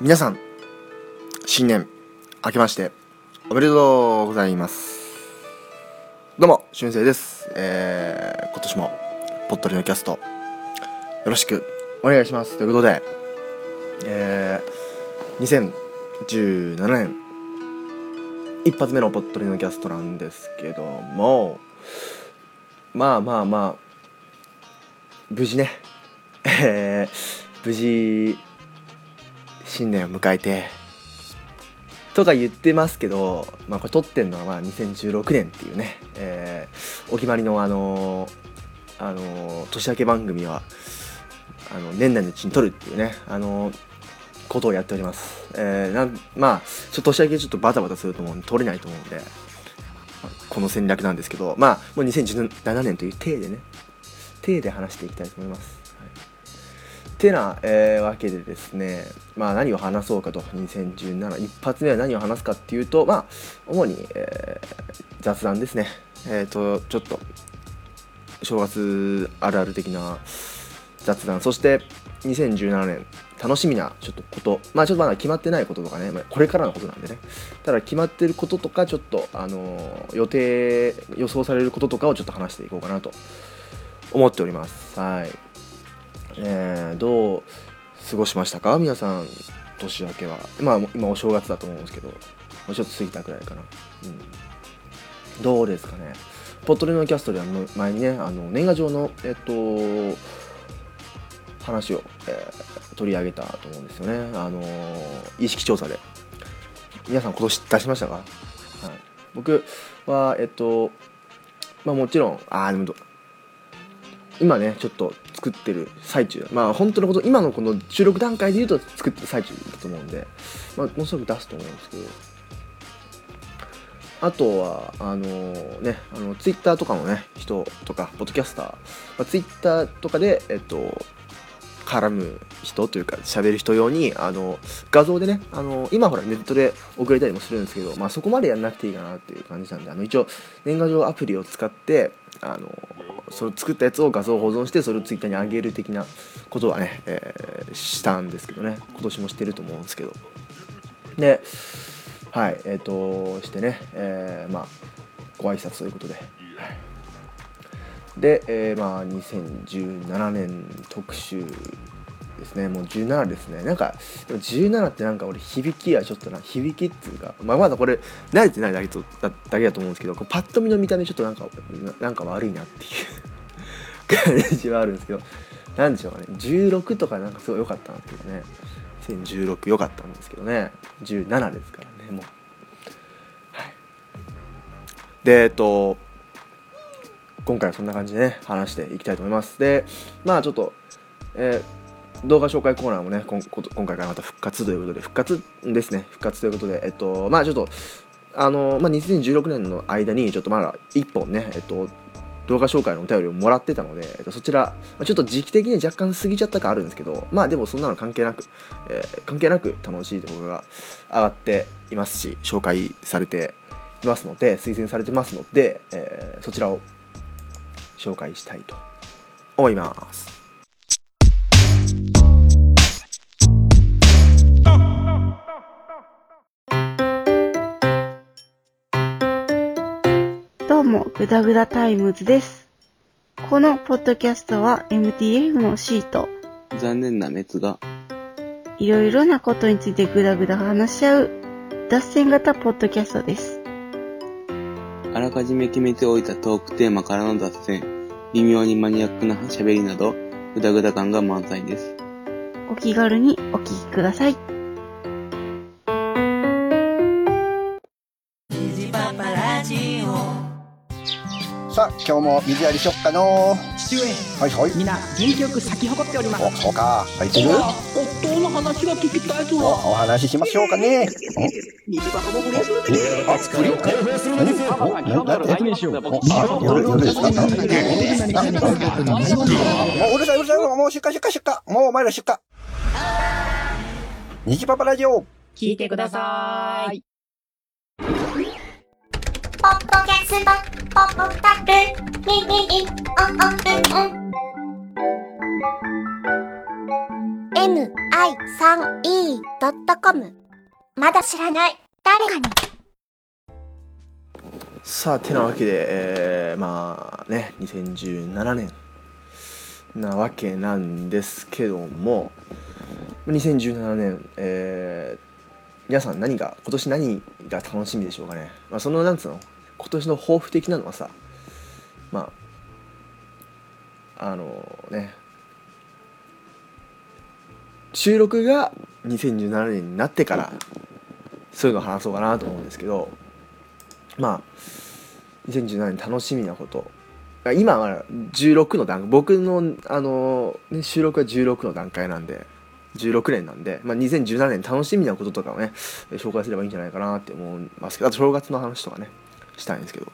皆さん新年明けましておめでとうございます。どうも俊生です、えー、今年もポットリのキャストよろしくお願いします。ということでえー、2017年一発目のポットリのキャストなんですけどもまあまあまあ無事ねえー、無事新年を迎えてとか言ってますけど、まあ、これ撮ってんのはまあ2016年っていうね、えーお決まりのあのーあのー年明け番組はあの年内のうちに撮るっていうね、あのーことをやっております、えーなんまあちょっと年明けちょっとバタバタすると思うんで撮れないと思うんで、この戦略なんですけどまあもう2017年という体でね体で話していきたいと思います、はいてな、えーわけでですね、まあ、何を話そうかと。2017一発目は何を話すかっていうとまあ主に、えー雑談ですね。えっ、とちょっと正月あるある的な雑談。そして2017年。楽しみなちょっとこと。まあちょっとまだ決まってないこととかね、まあ、これからのことなんでね。ただ決まってることとかちょっとあのー予定予想されることとかをちょっと話していこうかなと思っております。はい。えーどう過ごしましたか？皆さん年明けは。まあ今お正月だと思うんですけどもうちょっと過ぎたくらいかな、うん、どうですかね？ポットレのキャストでは前にねあの年賀状のえっと話を、えー取り上げたと思うんですよね。あの意識調査で。皆さん今年出しましたか、はい、僕はえっとまあもちろんああでも今ねちょっと作ってる最中。まあ本当のこと今のこの収録段階で言うと作ってる最中だと思うんで、まあ、もうすぐ出すと思うんですけど。あとはあのねあのツイッターとかのね人とかポッドキャスター、まあ、ツイッターとかでえっと絡む人というか喋る人用にあの画像でねあの今ほらネットで送れたりもするんですけど、まあ、そこまでやんなくていいかなっていう感じなんであの一応年賀状アプリを使ってあのそれ作ったやつを画像保存してそれをツイッターに上げる的なことはね、えーしたんですけどね。今年もしてると思うんですけど。ではいえっ、としてね、えーまあご挨拶ということで、で、えーまあ2017年特集ですね。もう17ですね。なんかでも17ってなんか俺響きはちょっとな響きっていうか、まあ、まだこれ慣れてないだけとだだけだと思うんですけどこうパッと見の見た目ちょっとなんかなんか悪いなっていう感じはあるんですけどなんでしょうかね。16とかなんかすごい良かったなっていうかね。2016良かったんですけどね。17ですからねもう。はい。でえっと今回はそんな感じでね話していきたいと思います。でまあちょっと、えー動画紹介コーナーもね今回からまた復活ということで復活ですね。復活ということでえっとまあちょっとあのまあ2016年の間にちょっとまだ1本ねえっと動画紹介のお便りをもらってたので、えっと、そちら、まちょっと時期的に若干過ぎちゃったかあるんですけど、まあでもそんなの関係なく、えー関係なく楽しい動画が上がっていますし、紹介されていますので、推薦されてますので、えーそちらを紹介したいと思います。どうも、ぐだぐだタイムズです。このポッドキャストは MTF のシート、残念な滅がいろいろなことについてぐだぐだ話し合う脱線型ポッドキャストです。あらかじめ決めておいたトークテーマからの脱線、微妙にマニアックな喋りなど、ぐだぐだ感が満載です。お気軽にお聞きください。さあ、今日も水やりしよっかの父上はいはい。皆元気よく咲き誇っておりますお、そうか。入ってる？夫の話が聞きたいぞお、お話ししましょうかね。水箱も不倫するでお、あ、不倫何な、な、えあ、夜、夜ですかあもううるさいうるさい、もう出荷出荷出荷。もうお前ら出荷。虹パパラジオ。聞いてくださいポッドキャスト、ポッドタク、ミミミ、オンオンルン。mi3e.com まだ知らない誰かにさあてなわけで、えー、まあね2017年なわけなんですけども2017年、えー、皆さん何が今年何が楽しみでしょうかね、まあ、そのなんつうの？今年の抱負的なのはさまああのね収録が2017年になってからそういうのを話そうかなと思うんですけどまあ2017年楽しみなこと。今は16の段僕のあの、ね、収録は16の段階なんで16年なんで、まあ、2017年楽しみなこととかをね紹介すればいいんじゃないかなって思いますけどあと正月の話とかねしたいんですけど、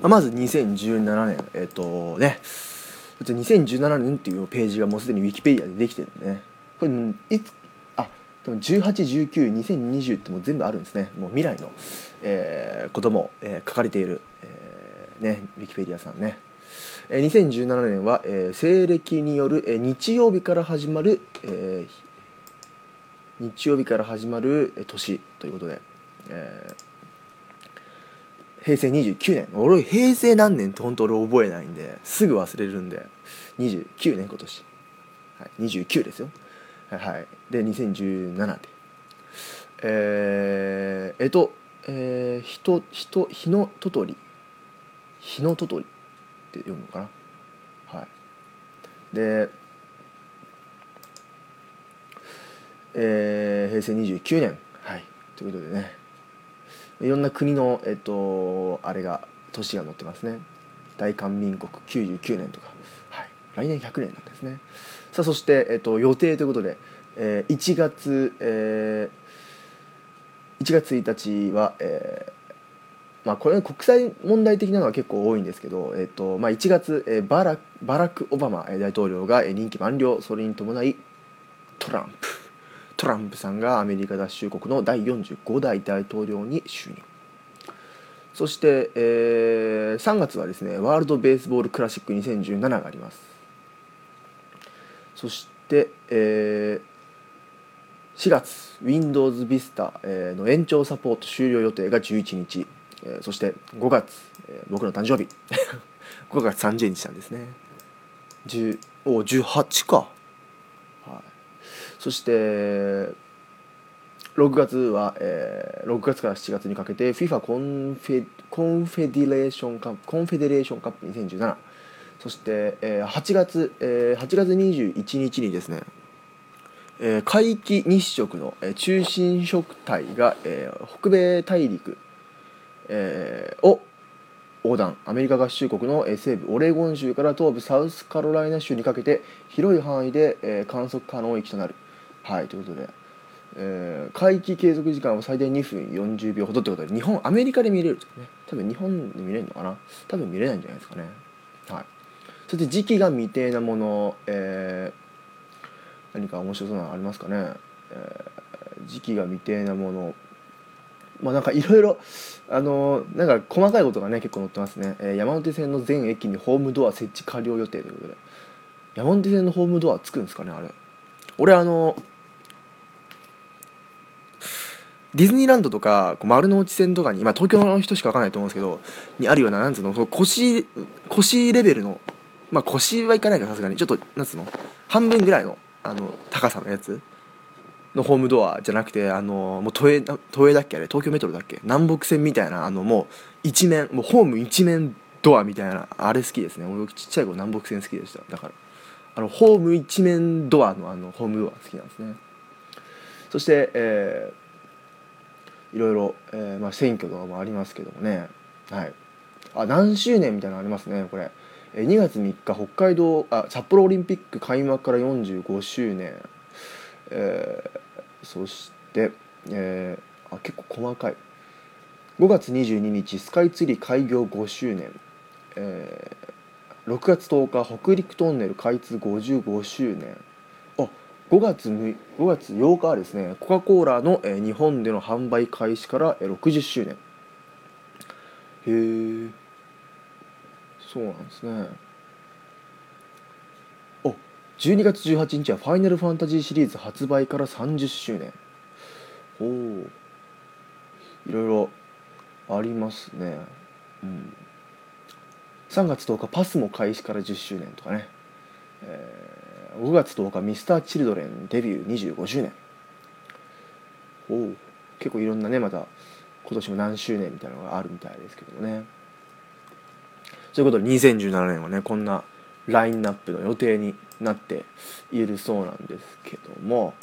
まあ、まず2017年えっ、とね2017年っていうページがもうすでにウィキペディアでできてるんでね。これいつあでも18192020ってもう全部あるんですね。もう未来の、えー、ことも、えー、書かれている、えー、ねウィキペディアさんね。2017年は、えー西暦による、えー日曜日から始まる、えー日曜日から始まるえー年ということで、えー平成29年。俺平成何年って本当俺覚えないんですぐ忘れるんで。29年今年、はい、29ですよ。はい。で2017で。えー、えっとえー、ひとひと日のととり。日のととりって読むのかな？はい。でえー、平成29年。はい。ということでね。いろんな国のえっとあれが年が載ってますね。大韓民国99年とか、はい、来年100年なんですね。さあそして、えっと、予定ということで、えー、1月、えー、1月1日は、えーまあ、これ国際問題的なのは結構多いんですけど、えっとまあ、1月、えーバラバラク・オバマ大統領が任期満了それに伴いトランプ。トランプさんがアメリカ合衆国の第45代大統領に就任。そして、えー3月はですねワールド・ベースボール・クラシック2017があります。そして、えー4月 Windows Vista えーの延長サポート終了予定が11日、えーそして5月、えー僕の誕生日。5月30日なんですね。10お18か、はい、そして6月は、えー6月から7月にかけて FIFA コンフェコンフェディレーションカップコンフェデレーションカップ2017そして、えー8月、えー8月21日にですねえー皆既日食の、えー中心食体が、えー北米大陸、えーを横断。アメリカ合衆国の、え西部オレゴン州から東部サウスカロライナ州にかけて広い範囲で、えー観測可能域となる。はいということで、えー皆既継続時間は最大2分40秒ほどということで日本アメリカで見れるんですね。多分日本で見れるのかな。多分見れないんじゃないですかね。はい。そして時期が未定なもの、えー何か面白そうなのありますかね、えー時期が未定なもの。まあなんかいろいろあのーなんか細かいことがね結構載ってますね、えー山手線の全駅にホームドア設置完了予定ということで。山手線のホームドアつくんですかねあれ。俺あのディズニーランドとか丸の内線とかに、まあ、東京の人しか分かんないと思うんですけどにあるようななんつうのその腰腰レベルのまあ腰はいかないからさすがに。ちょっとなんつうの？半分ぐらいのあの高さのやつ？のホームドアじゃなくてあのもう都営都営だっけあれ？東京メトロだっけ？南北線みたいなあのもう一面もうホーム一面ドアみたいなあれ好きですね。俺ちっちゃい頃南北線好きでした。だから。あのホーム一面ドアのあのホームドア好きなんですね。そして、えーいろいろ、えーまあ、選挙とかもありますけどもね。はい。あ何周年みたいなのありますねこれ。2月3日北海道あ札幌オリンピック開幕から45周年。えーそして、えーあ結構細かい。5月22日スカイツリー開業5周年、えー6月10日北陸トンネル開通55周年。あ5月5月8日はですねコカ・コーラの、えー日本での販売開始から、えー60周年。へえそうなんですね。お12月18日は「ファイナルファンタジー」シリーズ発売から30周年。おおいろいろありますね。うん。3月10日パスモ開始から10周年とかね、えー5月10日ミスターチルドレンデビュー25周年。おお結構いろんなねまた今年も何周年みたいなのがあるみたいですけどもね。ということで2017年はねこんなラインナップの予定になっているそうなんですけども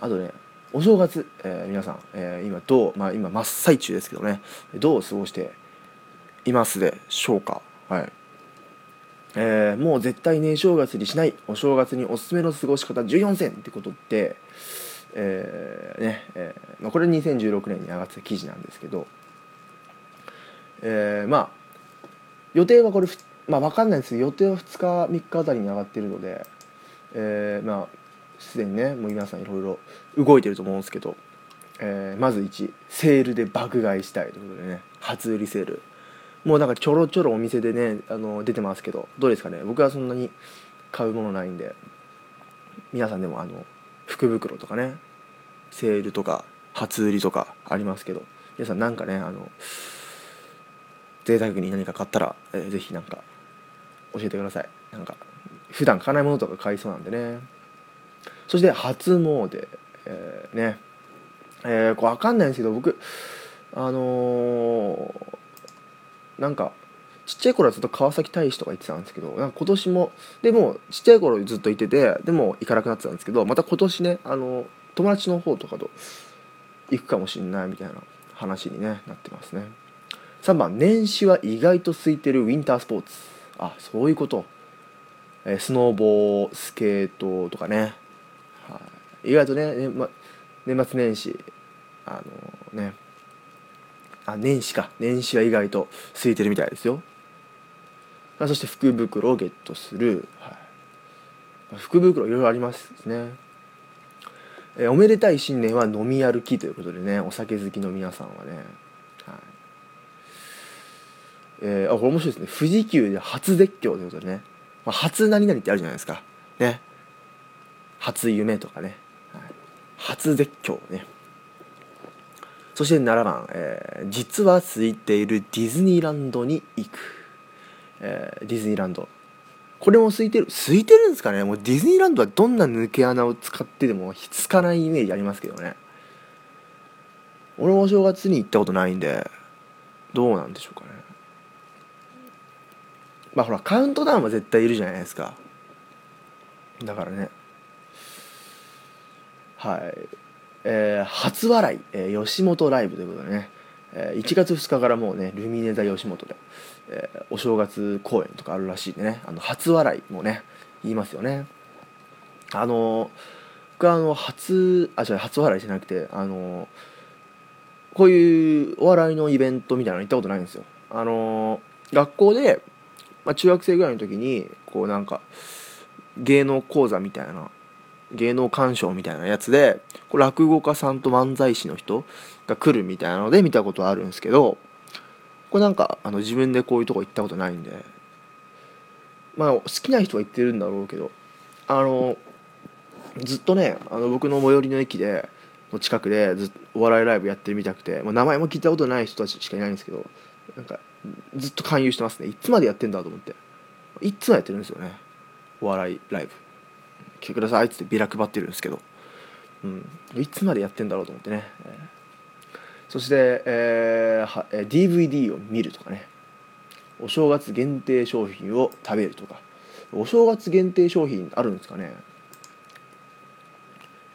あとねお正月、えー皆さん、えー今どう、まあ、今真っ最中ですけどねどう過ごしていますでしょうか？はい。えーもう絶対年正月にしないお正月におすすめの過ごし方14選ってことってえーねえーまあ、これ2016年に上がってた記事なんですけど、えーまあ予定はこれまあ分かんないですけど予定は2日3日あたりに上がってるので、えーまあすでにねもう皆さんいろいろ動いてると思うんですけど、えーまず1セールで爆買いしたいということでね初売りセール。もうなんかちょろちょろお店でねあの出てますけどどうですかね？僕はそんなに買うものないんで皆さんでもあの福袋とかねセールとか初売りとかありますけど皆さんなんかねあの贅沢に何か買ったら、えーぜひなんか教えてください。なんか普段買わないものとか買いそうなんでね。そして初詣、えーね。えーこれ分かんないんですけど僕あのーなんかちっちゃい頃はずっと川崎大使とか行ってたんですけどなんか今年もでもちっちゃい頃ずっと行っててでも行かなくなってたんですけどまた今年ねあの友達の方とかと行くかもしんないみたいな話に、ね、なってますね。3番年始は意外と空いてるウィンタースポーツ。あそういうこと、えスノーボースケートとかね、はい、意外とね年,、ま、年末年始あのね。あ年始か。年始は意外と空いてるみたいですよ。あそして福袋をゲットする、はい、福袋いろいろありますね。えおめでたい新年は飲み歩きということでねお酒好きの皆さんはね、えーあこれ面白いですね。富士急で初絶叫ということでね、まあ、初何々ってあるじゃないですか。ね。初夢とかね、はい、初絶叫ね。そして7番、えー実は空いているディズニーランドに行く、えーディズニーランド。これも空いてる？空いてるんですかね？もうディズニーランドはどんな抜け穴を使ってでもひつかないイメージありますけどね。俺もお正月に行ったことないんでどうなんでしょうかね。まあほらカウントダウンは絶対いるじゃないですか。だからね。はい。えー初笑い、えー吉本ライブということでね、えー1月2日からもうねルミネ座吉本で、えーお正月公演とかあるらしいんでね。あの初笑いもね言いますよね。あの僕はあの初あ違う初笑いじゃなくてあのこういうお笑いのイベントみたいなの行ったことないんですよ。あの学校で、まあ、中学生ぐらいの時にこうなんか芸能講座みたいな芸能鑑賞みたいなやつでこう落語家さんと漫才師の人が来るみたいなので見たことあるんですけどこれなんかあの自分でこういうとこ行ったことないんでまあ好きな人は行ってるんだろうけどあのずっとねあの僕の最寄りの駅での近くでずっとお笑いライブやってみたくて、まあ、名前も聞いたことない人たちしかいないんですけどなんかずっと勧誘してますね。いつまでやってんだと思って。いつもやってるんですよね。お笑いライブ来てくださいっつってビラ配ってるんですけど、うん、いつまでやってんだろうと思ってね、そして、えーはえー DVD を見るとかね。お正月限定商品を食べるとか。お正月限定商品あるんですかね。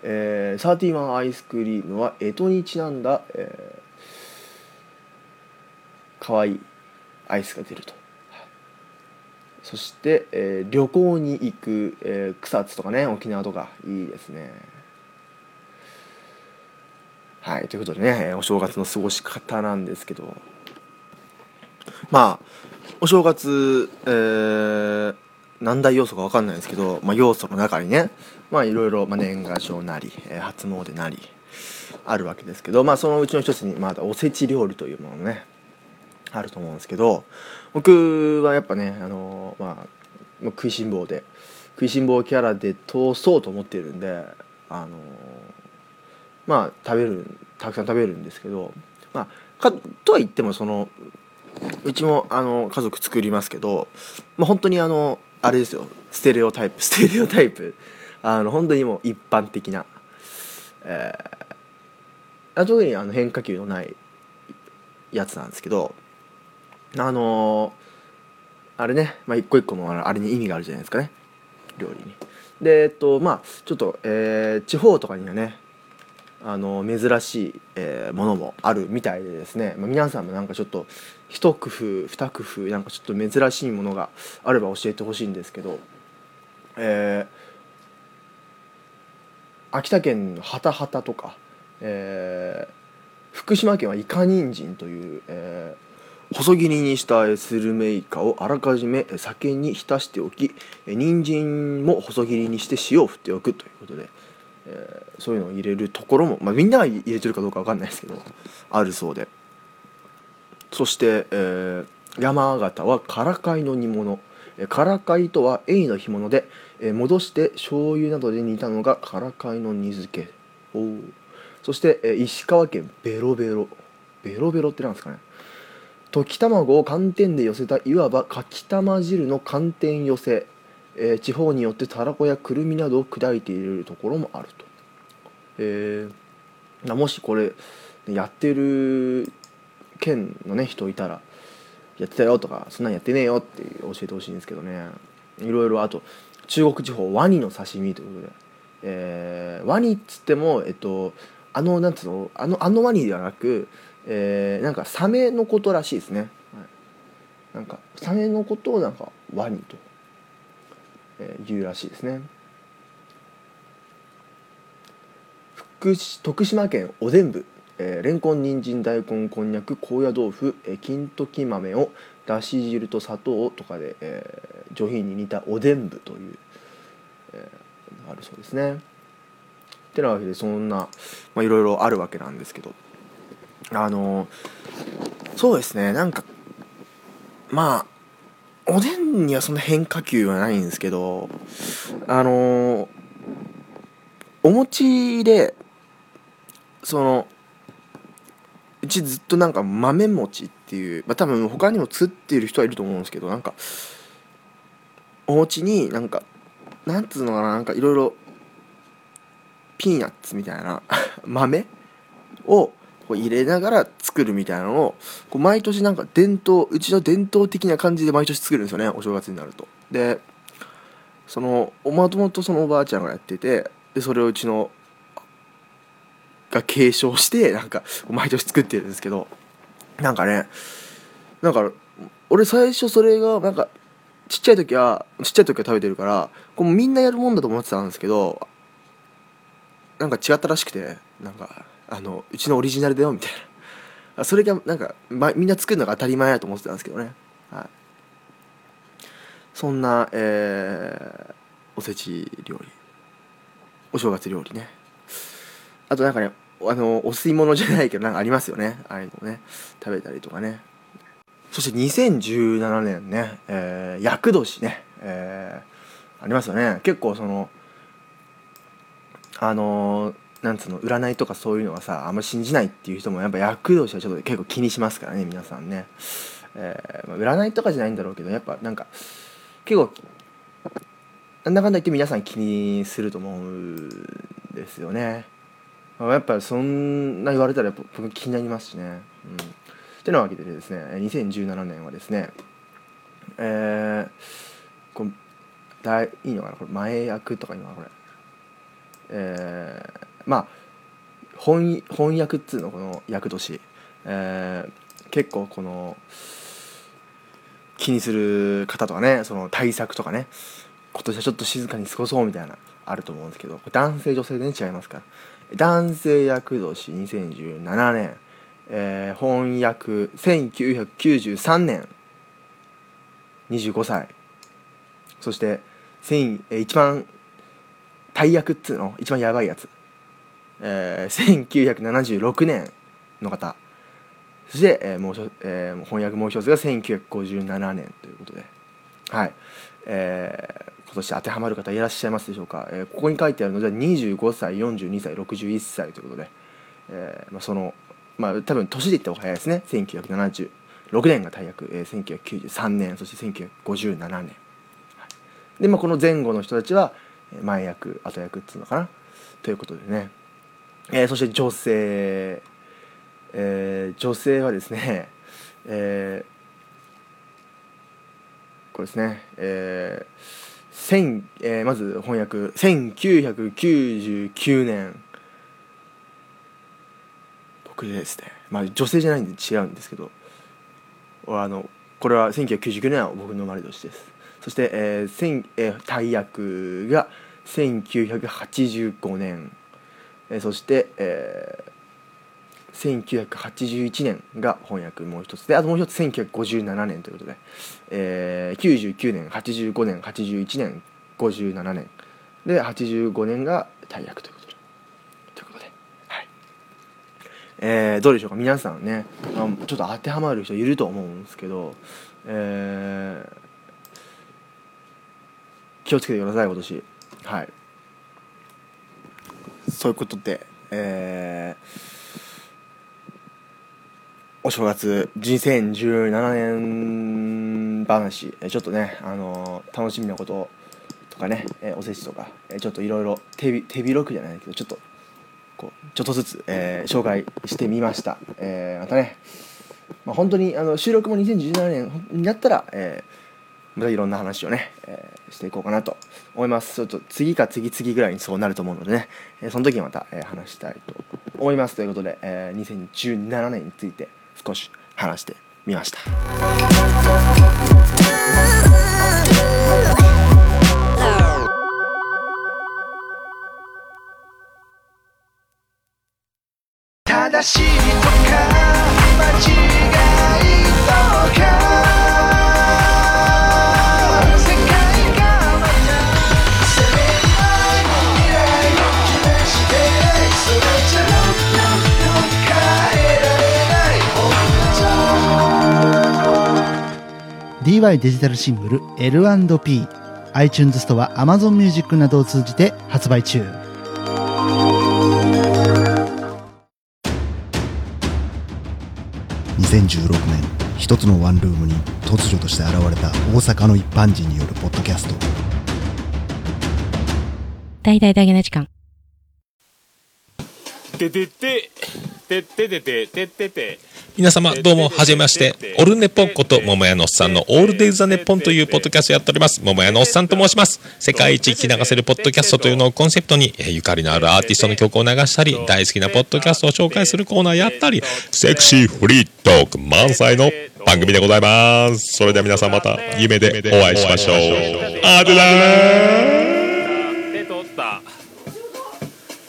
えー、サーティワンアイスクリームは干支にちなんだ、えー、かわいいアイスが出ると。そして、えー旅行に行く、えー草津とかね沖縄とかいいですね。はいということでねお正月の過ごし方なんですけど。まあお正月、えー何大要素か分かんないですけど、まあ、要素の中にねまあいろいろ、まあ、年賀状なり、えー初詣なりあるわけですけどまあそのうちの一つにまだおせち料理というものね。あると思うんですけど僕はやっぱねあのまあ食いしん坊で食いしん坊キャラで通そうと思ってるんであのまあ食べるたくさん食べるんですけどまあかとは言ってもそのうちもあの家族作りますけど、まあ、本当にあのあれですよステレオタイプステレオタイプ。あの本当にもう一般的な、えー、特にあの変化球のないやつなんですけどあのあれね、まあ、一個一個のあれに意味があるじゃないですかね料理に。でえっとまあちょっと、えー、地方とかにはねあの珍しい、えー、ものもあるみたいでですね、まあ、皆さんもなんかちょっと一工夫二工夫なんかちょっと珍しいものがあれば教えてほしいんですけど、えー、秋田県のハタハタとか、えー、福島県はイカニンジンという、えー細切りにしたスルメイカをあらかじめ酒に浸しておき人参も細切りにして塩を振っておくということで、えー、そういうのを入れるところも、まあ、みんなが入れてるかどうか分かんないですけどあるそうで。そして、えー、山形はからかいの煮物。からかいとはエイの干物で、えー、戻して醤油などで煮たのがからかいの煮漬け。おそして、えー、石川県ベロベロ。ベロベロってなんですかね。溶き卵を寒天で寄せたいわばかきたま汁の寒天寄せ、えー地方によってたらこやくるみなどを砕いて入れるところもあると、えーもしこれやってる県のね人いたらやってたよとかそんなんやってねえよって教えてほしいんですけどね。いろいろあと中国地方ワニの刺身ということで、えーワニっつってもえっとあのなんつうのあのあのワニではなくえーなんかサメのことらしいですね、はい、なんかサメのことをなんかワニと、えー言うらしいですね。福徳島県おでん部、えー、レンコン人参大根こんにゃく高野豆腐、えー、金時豆をだし汁と砂糖とかで、えー上品に煮たおでん部という、えーあるそうですね。ってなわけでそんなまあいろいろあるわけなんですけど。あのそうですね。なんかまあおでんにはそんな変化球はないんですけどあのお餅でそのうちずっとなんか豆餅っていう、まあ、多分他にも作っている人はいると思うんですけどなんかお餅になんかなんつうのかななんかいろいろピーナッツみたいな 豆をこう入れながら作るみたいなのをこう毎年なんか伝統うちの伝統的な感じで毎年作るんですよねお正月になると。でそのもともとそのおばあちゃんがやっててでそれをうちのが継承してなんか毎年作ってるんですけどなんかねなんか俺最初それがなんかちっちゃい時はちっちゃい時は食べてるからこうみんなやるもんだと思ってたんですけどなんか違ったらしくてなんかあのうちのオリジナルだよみたいな。それがなんか、ま、みんな作るのが当たり前だと思ってたんですけどね、はい、そんな、えーおせち料理。お正月料理ね。あとなんかねあのお吸い物じゃないけどなんかありますよね。ああいうのね。食べたりとかね。そして2017年ね、えー、厄年ね、えーありますよね。結構そのあのーなんつうの占いとかそういうのがさあんまり信じないっていう人もやっぱ厄年はちょっと結構気にしますからね皆さんね、えーまあ占いとかじゃないんだろうけどやっぱなんか結構なんだかんだ言って皆さん気にすると思うんですよね。まあやっぱそんな言われたらやっぱ僕気になりますしね。うん。てなわけでですね2017年はですねえー、こうだいいのかなこれ前役とかいうのはこれ。えー、まあ翻翻訳っつうのこの役年、えー、結構この気にする方とかねその対策とかね今年はちょっと静かに過ごそうみたいなあると思うんですけど男性女性でね違いますから。男性役年2017年、えー、翻訳1993年25歳。そして一番大役っつうの一番やばいやつ、えー、1976年の方。そして、えーもうえー翻訳もう一つが1957年ということで。はい、えー今年当てはまる方いらっしゃいますでしょうか、えーここに書いてあるので25歳42歳61歳ということで、えーまあ、そのまあ多分年で言った方が早いですね。1976年が大役、えー1993年そして1957年、はい。で、まあ、この前後の人たちは前役後役っていうのかな。ということでね、えーそして女性、えー女性はですね、えーこれですね、えー千えーまず翻訳1999年僕ですね。まあ女性じゃないんで違うんですけどあのこれは1999年は僕の生まれ年です。そして、えー千えー大役が1985年、えそして、えー1981年が翻訳もう一つであともう一つ1957年ということで、えー99年85年81年57年で85年が大役ということでということではい。えーどうでしょうか？皆さんねあちょっと当てはまる人いると思うんですけど、えー気をつけてください今年。はい。そういうことでえーお正月2017年話ちょっとね、あのー楽しみなこととかね、えーおせちとか、えーちょっといろいろ手手広くじゃないけどちょっとこうちょっとずつ、えー紹介してみました、えーまたね、まあ、本当にあの収録も2017年になったら、えーまたいろんな話をね、えーしていこうかなと思います。ちょっと次か次々ぐらいにそうなると思うのでね、えーその時にまた、えー話したいと思います。ということで、えー2017年について少し話してみました。デジタルシングル L&P iTunes ストア Amazon Music などを通じて発売中2016年一つのワンルームに突如として現れた大阪の一般人によるポッドキャスト大々だけな時間。ててて、てててて、ててて。皆様どうもはじめましてオルネポこと桃屋のおっさんのオールデイズ・ザ・ネッポンというポッドキャストやっております桃屋のおっさんと申します世界一聞き流せるポッドキャストというのをコンセプトにえーゆかりのあるアーティストの曲を流したり大好きなポッドキャストを紹介するコーナーやったりセクシーフリートーク満載の番組でございますそれでは皆さんまた夢でお会いしましょうあてだ手取った。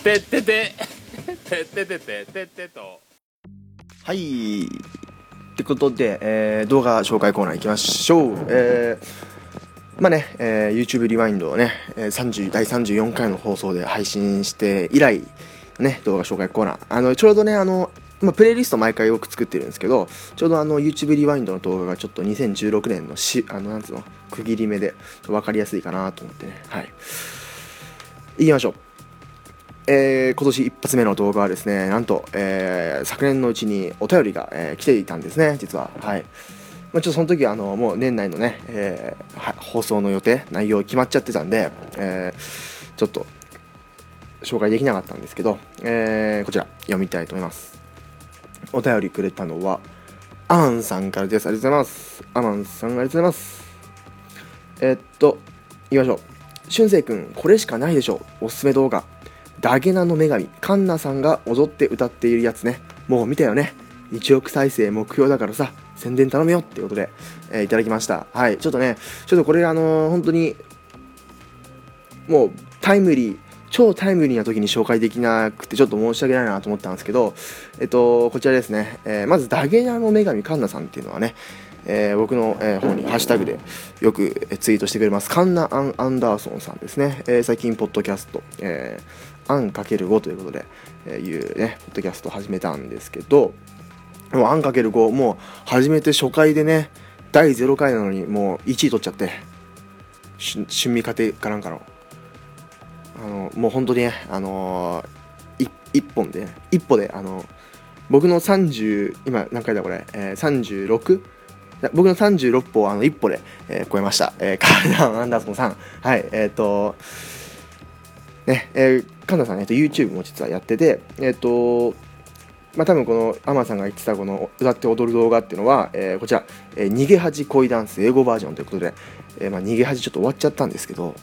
ててて、てててて、ててと。はい。ってことで、えー動画紹介コーナー行きましょう。えーまあね、えー YouTube リワインドをね、え30第34回の放送で配信して以来ね動画紹介コーナー。あのちょうどねあのまあ、プレイリスト毎回よく作ってるんですけどちょうどあの YouTube リワインドの動画がちょっと2016年のしあのなんつうの区切り目で分かりやすいかなと思ってね。はい。行きましょう。えー今年一発目の動画はですねなんと、えー昨年のうちにお便りが、えー来ていたんですね実は。はい、まあ、ちょっとその時はあのもう年内のね、えーは放送の予定内容決まっちゃってたんで、えーちょっと紹介できなかったんですけど、えーこちら読みたいと思います。お便りくれたのはアマンさんからです。ありがとうございます。アマンさんありがとうございます。えーっといきましょう。しゅんせいくんこれしかないでしょ。うおすすめ動画。ダゲナの女神カンナさんが踊って歌っているやつね。もう見たよね。1億再生目標だからさ宣伝頼むよっていうことで、えーいただきました。はい。ちょっとねちょっとこれあのー本当にもうタイムリー超タイムリーな時に紹介できなくてちょっと申し訳ないなと思ったんですけどえっとこちらですね、えーまずダゲナの女神カンナさんっていうのはねえー僕の、えー方にハッシュタグでよくツイートしてくれます。カンナ・アン・アンダーソンさんですね、えー最近ポッドキャスト、えー、アン ×5 ということで、えーいうねポッドキャストを始めたんですけどもうアン ×5 もう始めて初回でね第0回なのにもう1位取っちゃって春味家庭かなんかのあのもう本当にねあのー、一本で、ね、一歩であの僕の30今何回だこれ、えー、36僕の36歩をあの一歩で、えー、超えました、えー、カーダン・アンダーソンさん。はいえっ、ー、とねえー、カンダさん、えーと、YouTube も実はやっててえっ、ー、とまあ多分このアマさんが言ってたこの歌って踊る動画っていうのは、えー、こちら、えー、逃げ恥恋ダンス英語バージョンということで、えー、まあ逃げ恥ちょっと終わっちゃったんですけど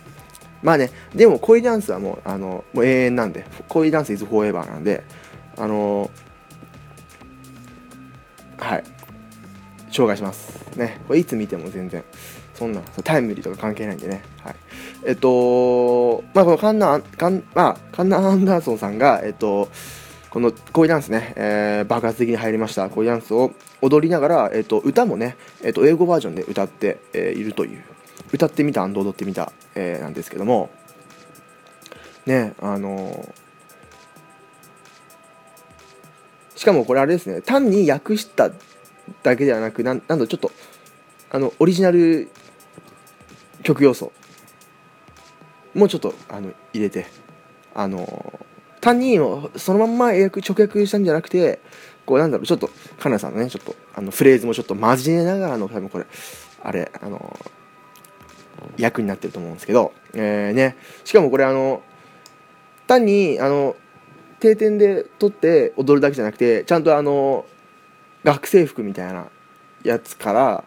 まあねでも恋ダンスはもうあのもう永遠なんで恋ダンス is forever なんであのはい紹介します。ねこれいつ見ても全然そんなタイムリーとか関係ないんでねはい。えっとまあこのカンナカン,、まあ、カンナ・アンダーソンさんがえっとこの恋ダンスね、えー、爆発的に入りました。恋ダンスを踊りながら、えっと、歌もね、えっと、英語バージョンで歌って、えー、いるという。歌ってみた踊ってみた、えー、なんですけども。ねあのしかもこれあれですね単に訳しただけではなくなんなんとちょっとあのオリジナル曲要素もうちょっとあの入れてあの単にそのまんま直訳したんじゃなくてこうなんだろうちょっとカナさんのねちょっとあのフレーズもちょっと交えながらの多分これあれあの役になってると思うんですけど、えー、ね。しかもこれあの単にあの定点で撮って踊るだけじゃなくてちゃんとあの学生服みたいなやつから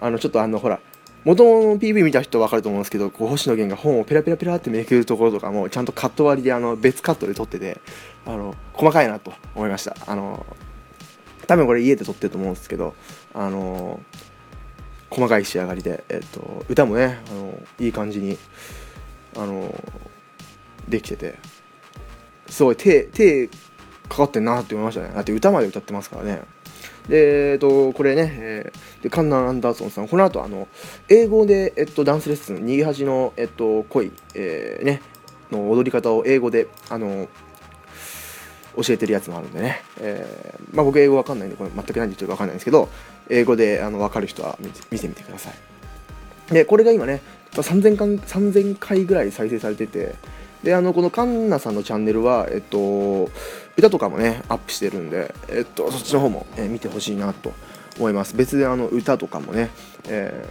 あのちょっとあのほら元の PV 見た人分かると思うんですけどこう星野源が本をペラペラペラってめくるところとかもちゃんとカット割りであの別カットで撮っててあの細かいなと思いました。あの多分これ家で撮ってると思うんですけどあの細かい仕上がりで、えっと、歌もねあのいい感じにあのできててすごい手手かかってんなって思いましたね。だって歌まで歌ってますからね。で、えっと、これね、えー、でカンナン・アンダーソンさんこの後あの英語で、えっと、ダンスレッスン逃げ恥の、えっと、恋、えー、ねの踊り方を英語であの教えてるやつもあるんでね、えー、まあ、僕英語わかんないんでこれ全く何言ってるかわかんないんですけど英語であの分かる人は見てみてください。でこれが今ね3000回 ,3000 回ぐらい再生されててであのこのカンナさんのチャンネルは、えっと、歌とかもねアップしてるんで、えっと、そっちの方も、えー、見てほしいなと思います別であの歌とかもね、え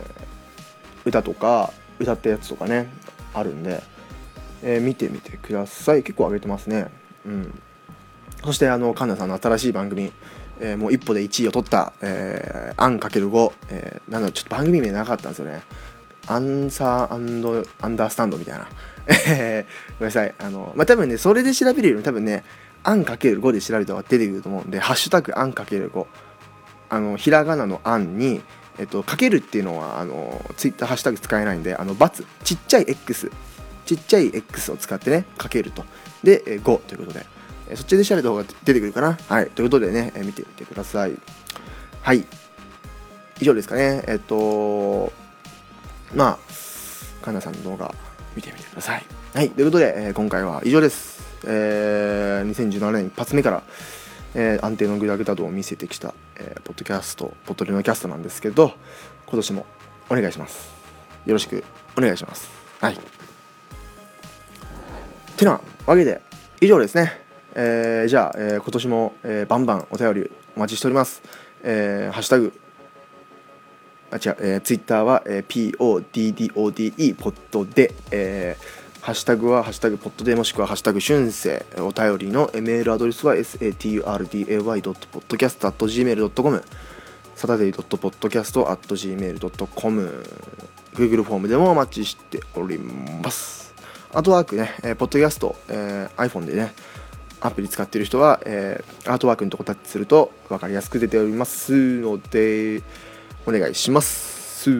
ー、歌とか歌ったやつとかねあるんで、えー、見てみてください結構上げてますねうんそしてあのカンナさんの新しい番組えー、もう一歩で1位を取った、えー、アンかける5、えー、なんだろう、ちょっと番組名なかったんですよね。アンサーアンドアンダースタンドみたいな。ごめんなさい。あの、まあ、多分ね、それで調べるよりも多分ね、アンかける5で調べた方が出てくると思うんで、ハッシュタグアンかける5。あの、ひらがなのアンに、えっと、かけるっていうのは、あの、ツイッターハッシュタグ使えないんで、あの、バツ、ちっちゃい X、ちっちゃい X を使ってね、かけると。で、5ということで。えそっちで調べた方が出てくるかな？はい。ということでね、え見てみてください。はい。以上ですかね。えっと、まあ、カナさんの動画見てみてください。はい。ということで、えー、今回は以上です。えー、2017年一発目から、えー、安定のグダグダ度を見せてきた、えー、ポッドキャスト、ポッドリのキャストなんですけど、今年もお願いします。よろしくお願いします。はい。てなわけで、以上ですね。えー、じゃあ、えー、今年も、えー、バンバンお便りお待ちしております。えー、ハッシュタグ、あ、違う、えー、ツイッターは、えー、PODDODE ポッドで、えー、ハッシュタグはハッシュタグポッドでもしくはハッシュタグ春生お便りのメールアドレスは saturday.podcast.gmail.com サタデー .podcast.gmail.com Google フォームでもお待ちしております。あとワークね、えー、ポッドキャスト、えー、iPhone でね、アプリ使ってる人は、えー、アートワークのとこタッチすると分かりやすく出ておりますのでお願いします。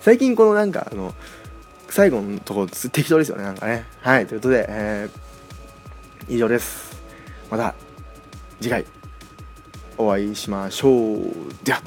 最近このなんかあの最後のところ適当ですよねなんかね。はいということで、えー、以上です。また次回お会いしましょう。では